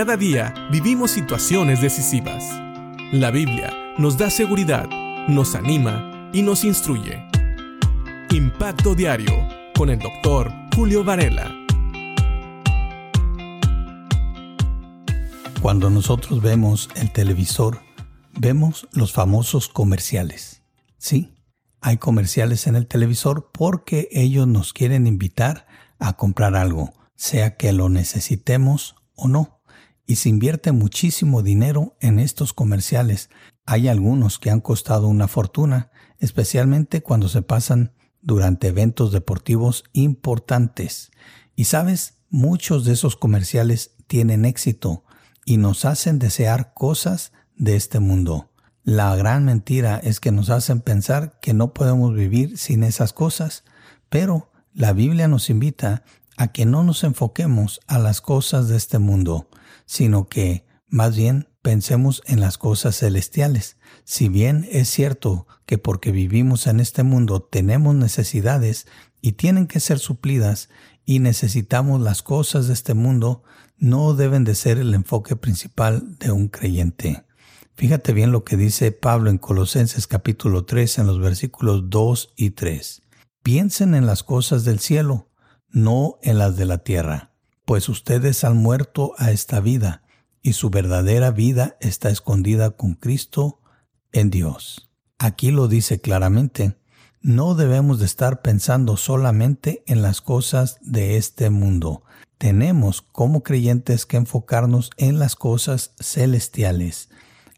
Cada día vivimos situaciones decisivas. La Biblia nos da seguridad, nos anima y nos instruye. Impacto Diario con el doctor Julio Varela. Cuando nosotros vemos el televisor, vemos los famosos comerciales. Sí, hay comerciales en el televisor porque ellos nos quieren invitar a comprar algo, sea que lo necesitemos o no y se invierte muchísimo dinero en estos comerciales. Hay algunos que han costado una fortuna, especialmente cuando se pasan durante eventos deportivos importantes. Y sabes, muchos de esos comerciales tienen éxito y nos hacen desear cosas de este mundo. La gran mentira es que nos hacen pensar que no podemos vivir sin esas cosas, pero la Biblia nos invita a que no nos enfoquemos a las cosas de este mundo, sino que más bien pensemos en las cosas celestiales. Si bien es cierto que porque vivimos en este mundo tenemos necesidades y tienen que ser suplidas y necesitamos las cosas de este mundo, no deben de ser el enfoque principal de un creyente. Fíjate bien lo que dice Pablo en Colosenses capítulo 3 en los versículos 2 y 3. Piensen en las cosas del cielo, no en las de la tierra pues ustedes han muerto a esta vida, y su verdadera vida está escondida con Cristo en Dios. Aquí lo dice claramente, no debemos de estar pensando solamente en las cosas de este mundo. Tenemos como creyentes que enfocarnos en las cosas celestiales.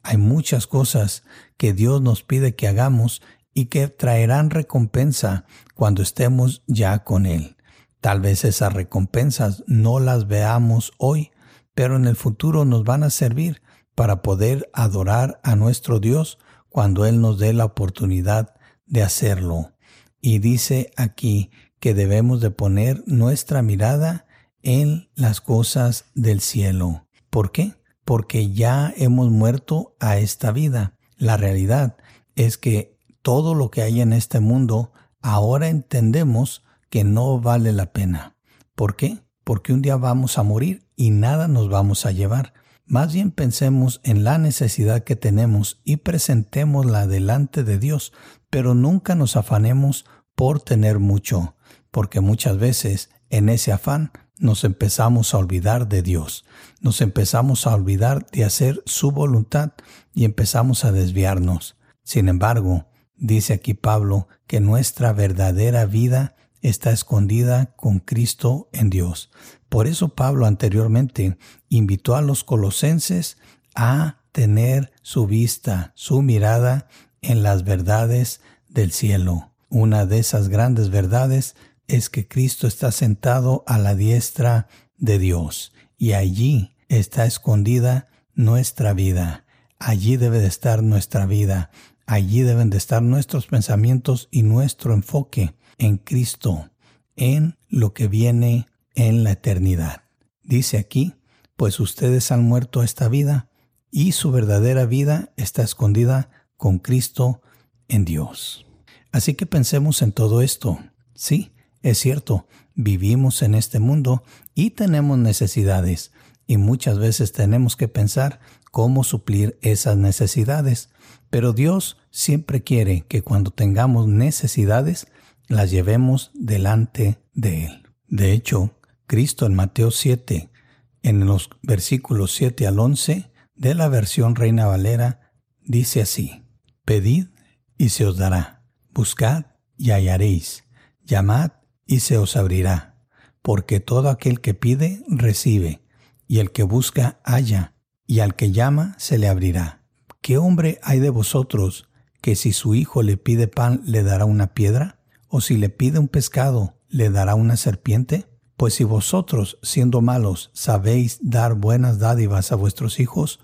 Hay muchas cosas que Dios nos pide que hagamos y que traerán recompensa cuando estemos ya con Él. Tal vez esas recompensas no las veamos hoy, pero en el futuro nos van a servir para poder adorar a nuestro Dios cuando Él nos dé la oportunidad de hacerlo. Y dice aquí que debemos de poner nuestra mirada en las cosas del cielo. ¿Por qué? Porque ya hemos muerto a esta vida. La realidad es que todo lo que hay en este mundo ahora entendemos que no vale la pena. ¿Por qué? Porque un día vamos a morir y nada nos vamos a llevar. Más bien pensemos en la necesidad que tenemos y presentémosla delante de Dios, pero nunca nos afanemos por tener mucho, porque muchas veces en ese afán nos empezamos a olvidar de Dios, nos empezamos a olvidar de hacer su voluntad y empezamos a desviarnos. Sin embargo, dice aquí Pablo que nuestra verdadera vida está escondida con Cristo en Dios. Por eso Pablo anteriormente invitó a los colosenses a tener su vista, su mirada en las verdades del cielo. Una de esas grandes verdades es que Cristo está sentado a la diestra de Dios y allí está escondida nuestra vida. Allí debe de estar nuestra vida. Allí deben de estar nuestros pensamientos y nuestro enfoque en Cristo, en lo que viene en la eternidad. Dice aquí, pues ustedes han muerto a esta vida y su verdadera vida está escondida con Cristo en Dios. Así que pensemos en todo esto. Sí, es cierto, vivimos en este mundo y tenemos necesidades y muchas veces tenemos que pensar cómo suplir esas necesidades. Pero Dios siempre quiere que cuando tengamos necesidades las llevemos delante de Él. De hecho, Cristo en Mateo 7, en los versículos 7 al 11 de la versión Reina Valera, dice así, Pedid y se os dará, buscad y hallaréis, llamad y se os abrirá, porque todo aquel que pide, recibe, y el que busca, halla, y al que llama, se le abrirá. ¿Qué hombre hay de vosotros que si su hijo le pide pan, le dará una piedra? ¿O si le pide un pescado, le dará una serpiente? Pues si vosotros, siendo malos, sabéis dar buenas dádivas a vuestros hijos,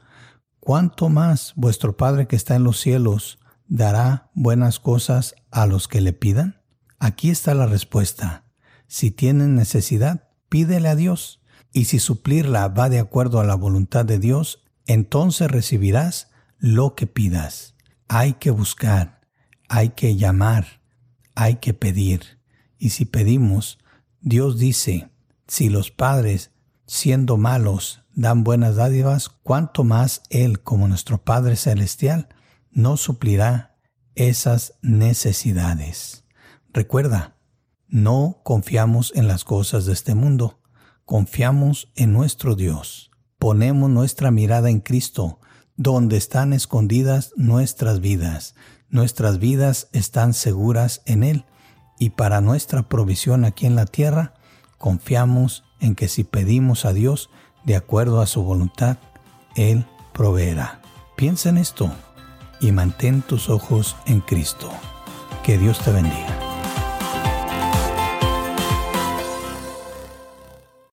¿cuánto más vuestro Padre que está en los cielos dará buenas cosas a los que le pidan? Aquí está la respuesta. Si tienen necesidad, pídele a Dios, y si suplirla va de acuerdo a la voluntad de Dios, entonces recibirás lo que pidas. Hay que buscar, hay que llamar, hay que pedir. Y si pedimos, Dios dice, si los padres siendo malos, dan buenas dádivas, cuanto más Él, como nuestro Padre Celestial, nos suplirá esas necesidades. Recuerda, no confiamos en las cosas de este mundo, confiamos en nuestro Dios. Ponemos nuestra mirada en Cristo, donde están escondidas nuestras vidas. Nuestras vidas están seguras en Él y para nuestra provisión aquí en la tierra, confiamos en que si pedimos a Dios de acuerdo a su voluntad, Él proveerá. Piensa en esto y mantén tus ojos en Cristo. Que Dios te bendiga.